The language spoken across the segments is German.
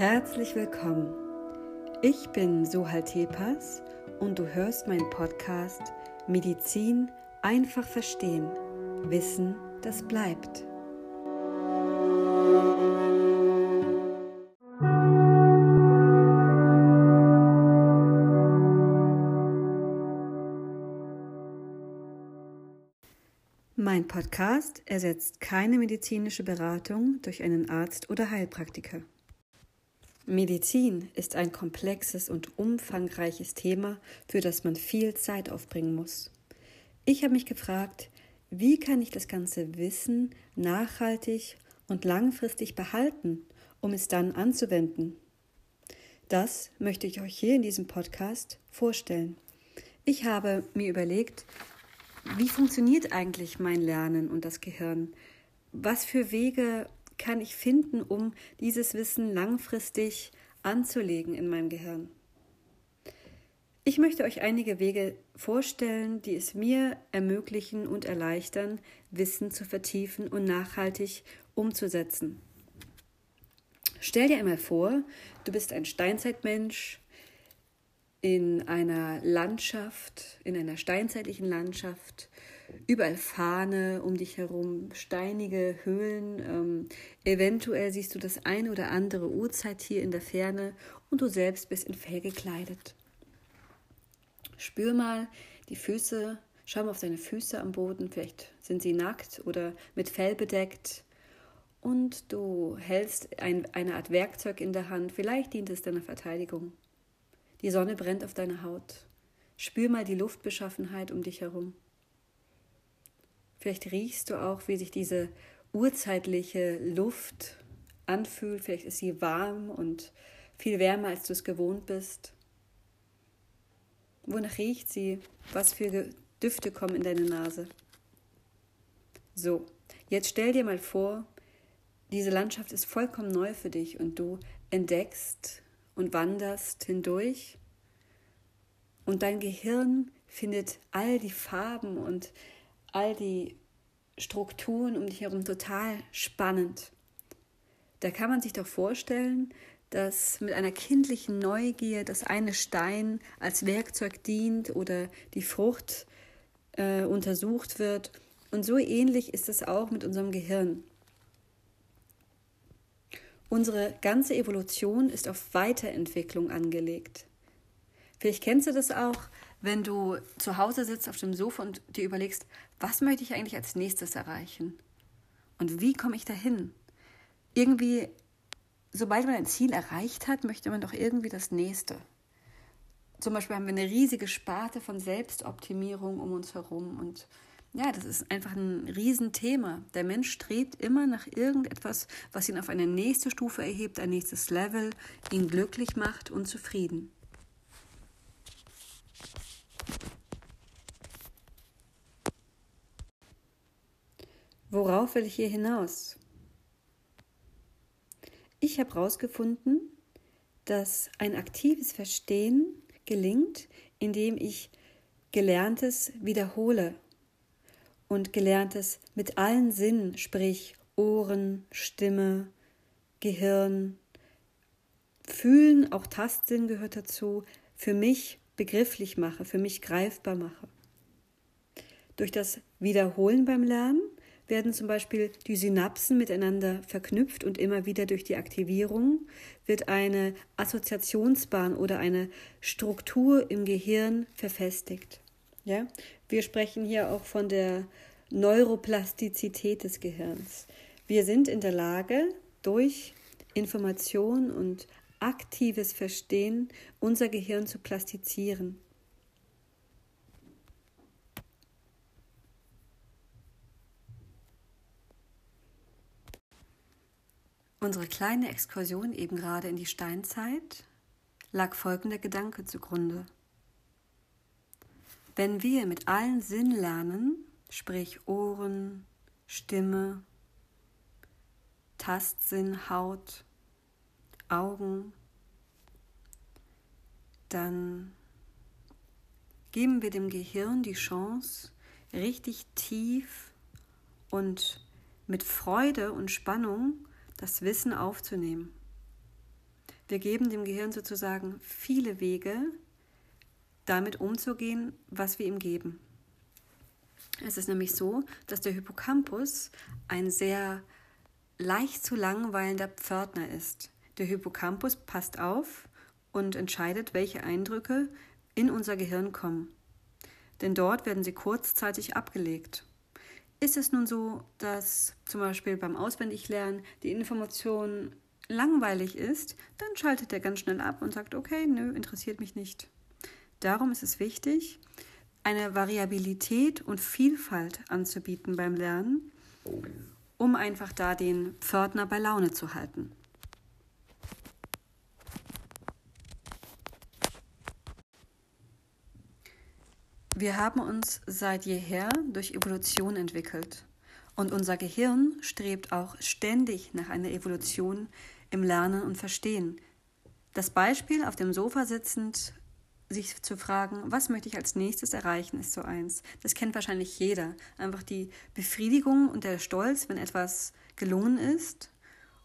Herzlich willkommen. Ich bin Sohal Tepas und du hörst meinen Podcast Medizin einfach verstehen. Wissen, das bleibt. Mein Podcast ersetzt keine medizinische Beratung durch einen Arzt oder Heilpraktiker. Medizin ist ein komplexes und umfangreiches Thema, für das man viel Zeit aufbringen muss. Ich habe mich gefragt, wie kann ich das ganze Wissen nachhaltig und langfristig behalten, um es dann anzuwenden? Das möchte ich euch hier in diesem Podcast vorstellen. Ich habe mir überlegt, wie funktioniert eigentlich mein Lernen und das Gehirn? Was für Wege kann ich finden, um dieses Wissen langfristig anzulegen in meinem Gehirn? Ich möchte euch einige Wege vorstellen, die es mir ermöglichen und erleichtern, Wissen zu vertiefen und nachhaltig umzusetzen. Stell dir einmal vor, du bist ein Steinzeitmensch in einer Landschaft, in einer steinzeitlichen Landschaft, überall Fahne um dich herum, steinige Höhlen. Ähm, eventuell siehst du das ein oder andere Uhrzeittier in der Ferne und du selbst bist in Fell gekleidet. Spür mal die Füße, schau mal auf deine Füße am Boden, vielleicht sind sie nackt oder mit Fell bedeckt. Und du hältst ein, eine Art Werkzeug in der Hand, vielleicht dient es deiner Verteidigung. Die Sonne brennt auf deine Haut. Spür mal die Luftbeschaffenheit um dich herum. Vielleicht riechst du auch, wie sich diese urzeitliche Luft anfühlt. Vielleicht ist sie warm und viel wärmer, als du es gewohnt bist. Wonach riecht sie? Was für Düfte kommen in deine Nase? So, jetzt stell dir mal vor, diese Landschaft ist vollkommen neu für dich und du entdeckst und wanderst hindurch und dein Gehirn findet all die Farben und all die Strukturen um dich herum total spannend. Da kann man sich doch vorstellen, dass mit einer kindlichen Neugier das eine Stein als Werkzeug dient oder die Frucht äh, untersucht wird. Und so ähnlich ist es auch mit unserem Gehirn. Unsere ganze Evolution ist auf Weiterentwicklung angelegt. Vielleicht kennst du das auch, wenn du zu Hause sitzt auf dem Sofa und dir überlegst, was möchte ich eigentlich als nächstes erreichen? Und wie komme ich dahin? Irgendwie, sobald man ein Ziel erreicht hat, möchte man doch irgendwie das nächste. Zum Beispiel haben wir eine riesige Sparte von Selbstoptimierung um uns herum und ja, das ist einfach ein Riesenthema. Der Mensch strebt immer nach irgendetwas, was ihn auf eine nächste Stufe erhebt, ein nächstes Level, ihn glücklich macht und zufrieden. Worauf will ich hier hinaus? Ich habe herausgefunden, dass ein aktives Verstehen gelingt, indem ich Gelerntes wiederhole und Gelerntes mit allen Sinnen, sprich Ohren, Stimme, Gehirn, Fühlen, auch Tastsinn gehört dazu, für mich begrifflich mache, für mich greifbar mache. Durch das Wiederholen beim Lernen werden zum Beispiel die Synapsen miteinander verknüpft und immer wieder durch die Aktivierung wird eine Assoziationsbahn oder eine Struktur im Gehirn verfestigt. Ja? Wir sprechen hier auch von der Neuroplastizität des Gehirns. Wir sind in der Lage, durch Information und aktives Verstehen unser Gehirn zu plastizieren. Unsere kleine Exkursion eben gerade in die Steinzeit lag folgender Gedanke zugrunde. Wenn wir mit allen Sinnen lernen, sprich Ohren, Stimme, Tastsinn, Haut, Augen, dann geben wir dem Gehirn die Chance, richtig tief und mit Freude und Spannung das Wissen aufzunehmen. Wir geben dem Gehirn sozusagen viele Wege, damit umzugehen, was wir ihm geben. Es ist nämlich so, dass der Hippocampus ein sehr leicht zu langweilender Pförtner ist. Der Hippocampus passt auf und entscheidet, welche Eindrücke in unser Gehirn kommen. Denn dort werden sie kurzzeitig abgelegt. Ist es nun so, dass zum Beispiel beim Auswendiglernen die Information langweilig ist, dann schaltet er ganz schnell ab und sagt, okay, nö, interessiert mich nicht. Darum ist es wichtig, eine Variabilität und Vielfalt anzubieten beim Lernen, um einfach da den Pförtner bei Laune zu halten. Wir haben uns seit jeher durch Evolution entwickelt und unser Gehirn strebt auch ständig nach einer Evolution im Lernen und Verstehen. Das Beispiel auf dem Sofa sitzend sich zu fragen, was möchte ich als nächstes erreichen, ist so eins. Das kennt wahrscheinlich jeder. Einfach die Befriedigung und der Stolz, wenn etwas gelungen ist.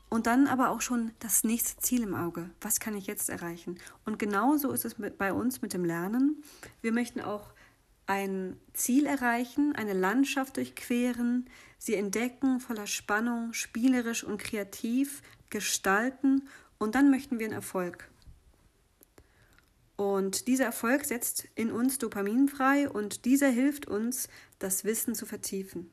Und dann aber auch schon das nächste Ziel im Auge. Was kann ich jetzt erreichen? Und genauso ist es bei uns mit dem Lernen. Wir möchten auch ein Ziel erreichen, eine Landschaft durchqueren, sie entdecken, voller Spannung, spielerisch und kreativ gestalten und dann möchten wir einen Erfolg. Und dieser Erfolg setzt in uns Dopamin frei und dieser hilft uns, das Wissen zu vertiefen.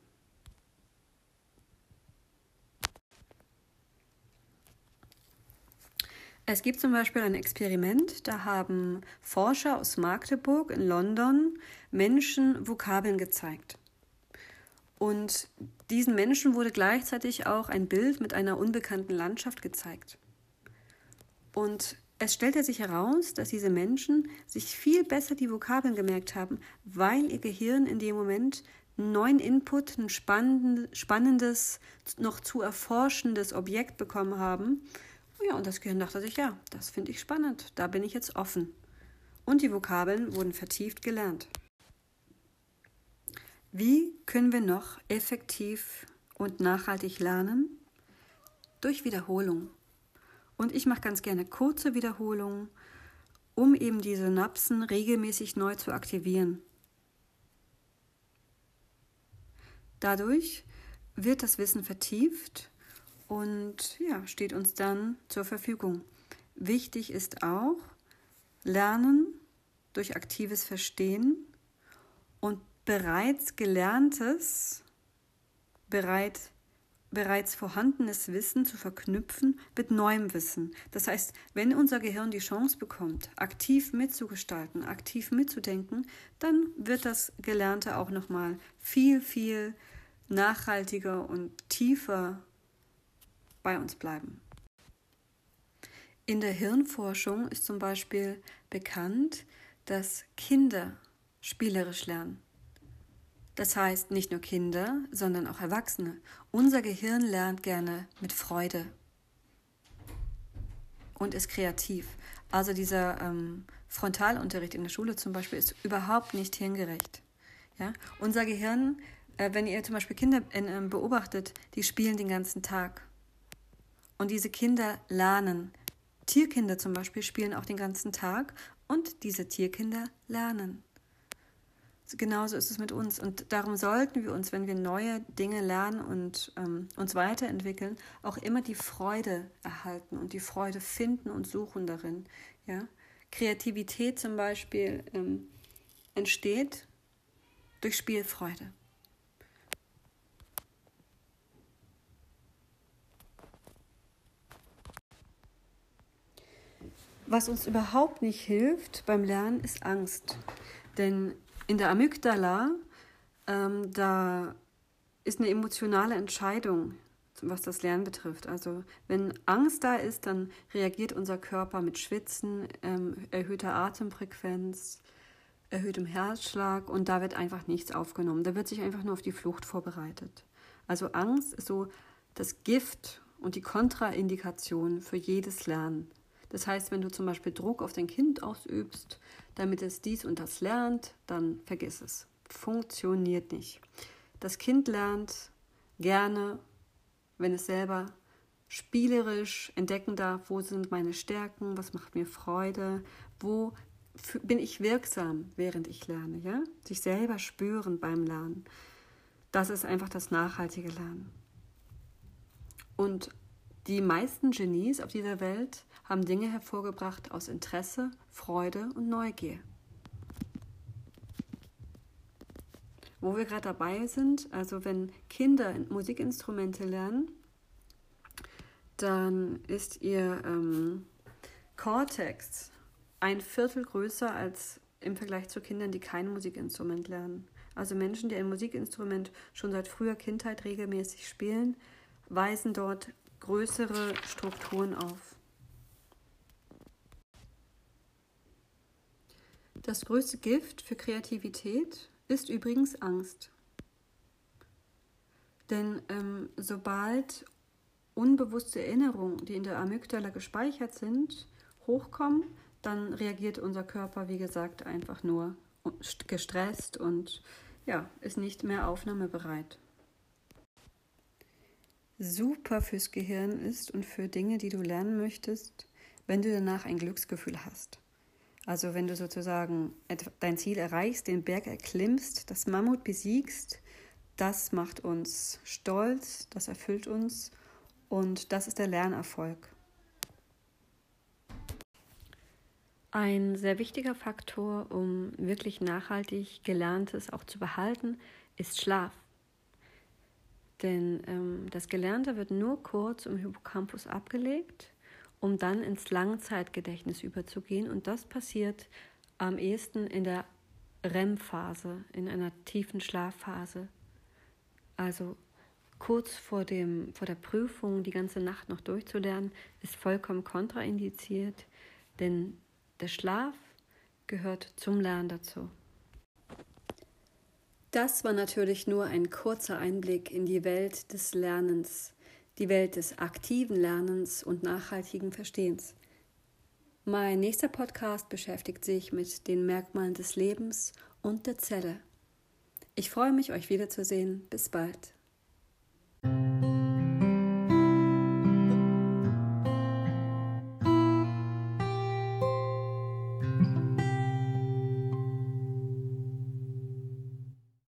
Es gibt zum Beispiel ein Experiment, da haben Forscher aus Magdeburg in London Menschen Vokabeln gezeigt. Und diesen Menschen wurde gleichzeitig auch ein Bild mit einer unbekannten Landschaft gezeigt. Und es stellte sich heraus, dass diese Menschen sich viel besser die Vokabeln gemerkt haben, weil ihr Gehirn in dem Moment neuen Input, ein spannendes, noch zu erforschendes Objekt bekommen haben. Ja, und das Gehirn dachte sich, ja, das finde ich spannend, da bin ich jetzt offen. Und die Vokabeln wurden vertieft gelernt. Wie können wir noch effektiv und nachhaltig lernen? Durch Wiederholung. Und ich mache ganz gerne kurze Wiederholungen, um eben die Synapsen regelmäßig neu zu aktivieren. Dadurch wird das Wissen vertieft und ja, steht uns dann zur Verfügung. Wichtig ist auch Lernen durch aktives Verstehen und bereits Gelerntes bereit bereits vorhandenes Wissen zu verknüpfen mit neuem Wissen. Das heißt, wenn unser Gehirn die Chance bekommt, aktiv mitzugestalten, aktiv mitzudenken, dann wird das Gelernte auch noch mal viel viel nachhaltiger und tiefer bei uns bleiben. In der Hirnforschung ist zum Beispiel bekannt, dass Kinder spielerisch lernen. Das heißt nicht nur Kinder, sondern auch Erwachsene. Unser Gehirn lernt gerne mit Freude und ist kreativ. Also dieser ähm, Frontalunterricht in der Schule zum Beispiel ist überhaupt nicht hirngerecht. Ja? Unser Gehirn, äh, wenn ihr zum Beispiel Kinder äh, beobachtet, die spielen den ganzen Tag. Und diese Kinder lernen. Tierkinder zum Beispiel spielen auch den ganzen Tag und diese Tierkinder lernen genauso ist es mit uns. Und darum sollten wir uns, wenn wir neue Dinge lernen und ähm, uns weiterentwickeln, auch immer die Freude erhalten und die Freude finden und suchen darin. Ja? Kreativität zum Beispiel ähm, entsteht durch Spielfreude. Was uns überhaupt nicht hilft beim Lernen, ist Angst. Denn in der Amygdala, ähm, da ist eine emotionale Entscheidung, was das Lernen betrifft. Also wenn Angst da ist, dann reagiert unser Körper mit Schwitzen, ähm, erhöhter Atemfrequenz, erhöhtem Herzschlag und da wird einfach nichts aufgenommen. Da wird sich einfach nur auf die Flucht vorbereitet. Also Angst ist so das Gift und die Kontraindikation für jedes Lernen. Das heißt, wenn du zum Beispiel Druck auf dein Kind ausübst, damit es dies und das lernt, dann vergiss es. Funktioniert nicht. Das Kind lernt gerne, wenn es selber spielerisch entdecken darf, wo sind meine Stärken, was macht mir Freude, wo bin ich wirksam, während ich lerne, ja? Sich selber spüren beim Lernen. Das ist einfach das nachhaltige Lernen. Und die meisten Genies auf dieser Welt haben Dinge hervorgebracht aus Interesse, Freude und Neugier. Wo wir gerade dabei sind, also wenn Kinder Musikinstrumente lernen, dann ist ihr ähm, Cortex ein Viertel größer als im Vergleich zu Kindern, die kein Musikinstrument lernen. Also Menschen, die ein Musikinstrument schon seit früher Kindheit regelmäßig spielen, weisen dort größere Strukturen auf. Das größte Gift für Kreativität ist übrigens Angst. Denn ähm, sobald unbewusste Erinnerungen, die in der Amygdala gespeichert sind, hochkommen, dann reagiert unser Körper, wie gesagt, einfach nur gestresst und ja, ist nicht mehr aufnahmebereit. Super fürs Gehirn ist und für Dinge, die du lernen möchtest, wenn du danach ein Glücksgefühl hast. Also wenn du sozusagen dein Ziel erreichst, den Berg erklimmst, das Mammut besiegst, das macht uns stolz, das erfüllt uns und das ist der Lernerfolg. Ein sehr wichtiger Faktor, um wirklich nachhaltig Gelerntes auch zu behalten, ist Schlaf. Denn ähm, das Gelernte wird nur kurz im Hippocampus abgelegt, um dann ins Langzeitgedächtnis überzugehen. Und das passiert am ehesten in der REM-Phase, in einer tiefen Schlafphase. Also kurz vor, dem, vor der Prüfung die ganze Nacht noch durchzulernen, ist vollkommen kontraindiziert, denn der Schlaf gehört zum Lernen dazu. Das war natürlich nur ein kurzer Einblick in die Welt des Lernens, die Welt des aktiven Lernens und nachhaltigen Verstehens. Mein nächster Podcast beschäftigt sich mit den Merkmalen des Lebens und der Zelle. Ich freue mich, euch wiederzusehen. Bis bald.